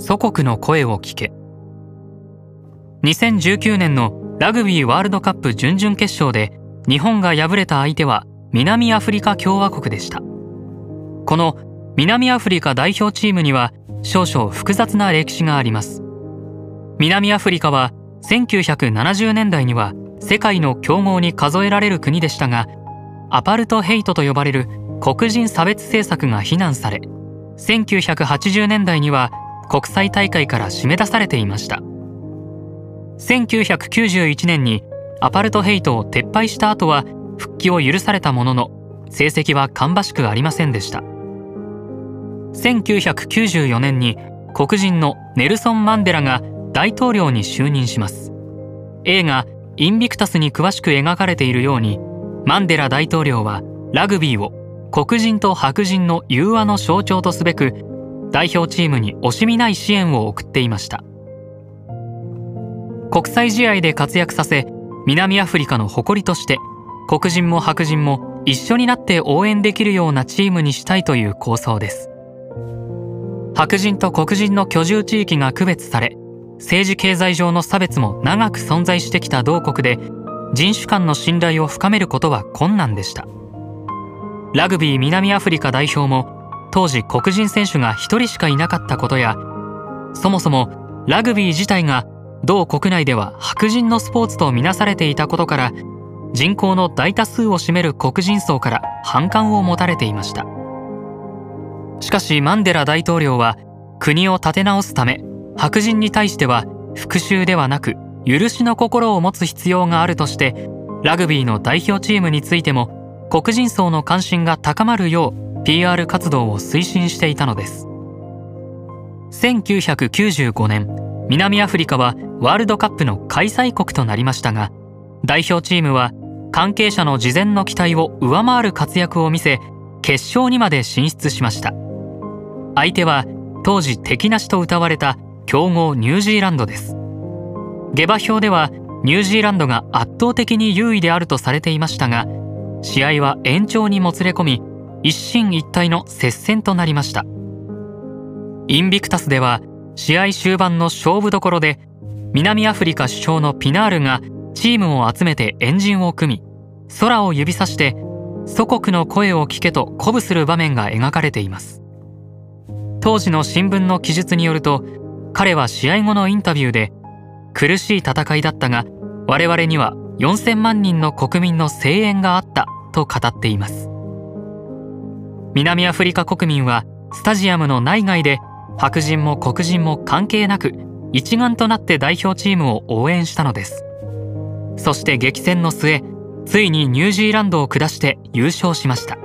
祖国の声を聞け。2019年のラグビーワールドカップ準々決勝で日本が敗れた相手は南アフリカ共和国でした。この南アフリカ代表チームには少々複雑な歴史があります。南アフリカは1970年代には世界の強豪に数えられる国でしたがアパルトヘイトと呼ばれる黒人差別政策が非難され1980年代には国際大会から締め出されていました。1991年にアパルトヘイトを撤廃した後は復帰を許されたものの成績は芳しくありませんでした。1994年に黒人のネルソン・マンデラが大統領に就任します。映画「インビクタス」に詳しく描かれているようにマンデラ大統領はラグビーを黒人と白人の融和の象徴とすべく代表チームに惜しみない支援を送っていました。国際試合で活躍させ南アフリカの誇りとして黒人も白人も一緒になって応援できるようなチームにしたいという構想です。白人と黒人の居住地域が区別され政治経済上の差別も長く存在してきた同国で人種間の信頼を深めることは困難でした。ラグビー南アフリカ代表も当時黒人選手が1人しかいなかったことやそもそもラグビー自体が同国内では白人のスポーツとみなされていたことから人口の大多数を占める黒人層から反感を持たれていました。しかしマンデラ大統領は国を立て直すため白人に対しては復讐ではなく許しの心を持つ必要があるとしてラグビーの代表チームについても黒人層の関心が高まるよう PR 活動を推進していたのです。1995年南アフリカはワールドカップの開催国となりましたが代表チームは関係者の事前の期待を上回る活躍を見せ決勝にまで進出しました。相手は当時敵なしと謳われた強豪ニュージーランドです。下馬評ではニュージーランドが圧倒的に優位であるとされていましたが試合は延長にもつれ込み一進一退の接戦となりました。インビクタスでは試合終盤の勝負どころで南アフリカ首相のピナールがチームを集めてエンジンを組み空を指さして祖国の声を聞けと鼓舞する場面が描かれています。当時の新聞の記述によると彼は試合後のインタビューで苦しい戦いだったが我々には4000万人の国民の声援があったと語っています。南アフリカ国民はスタジアムの内外で白人も黒人も関係なく一丸となって代表チームを応援したのです。そして激戦の末ついにニュージーランドを下して優勝しました。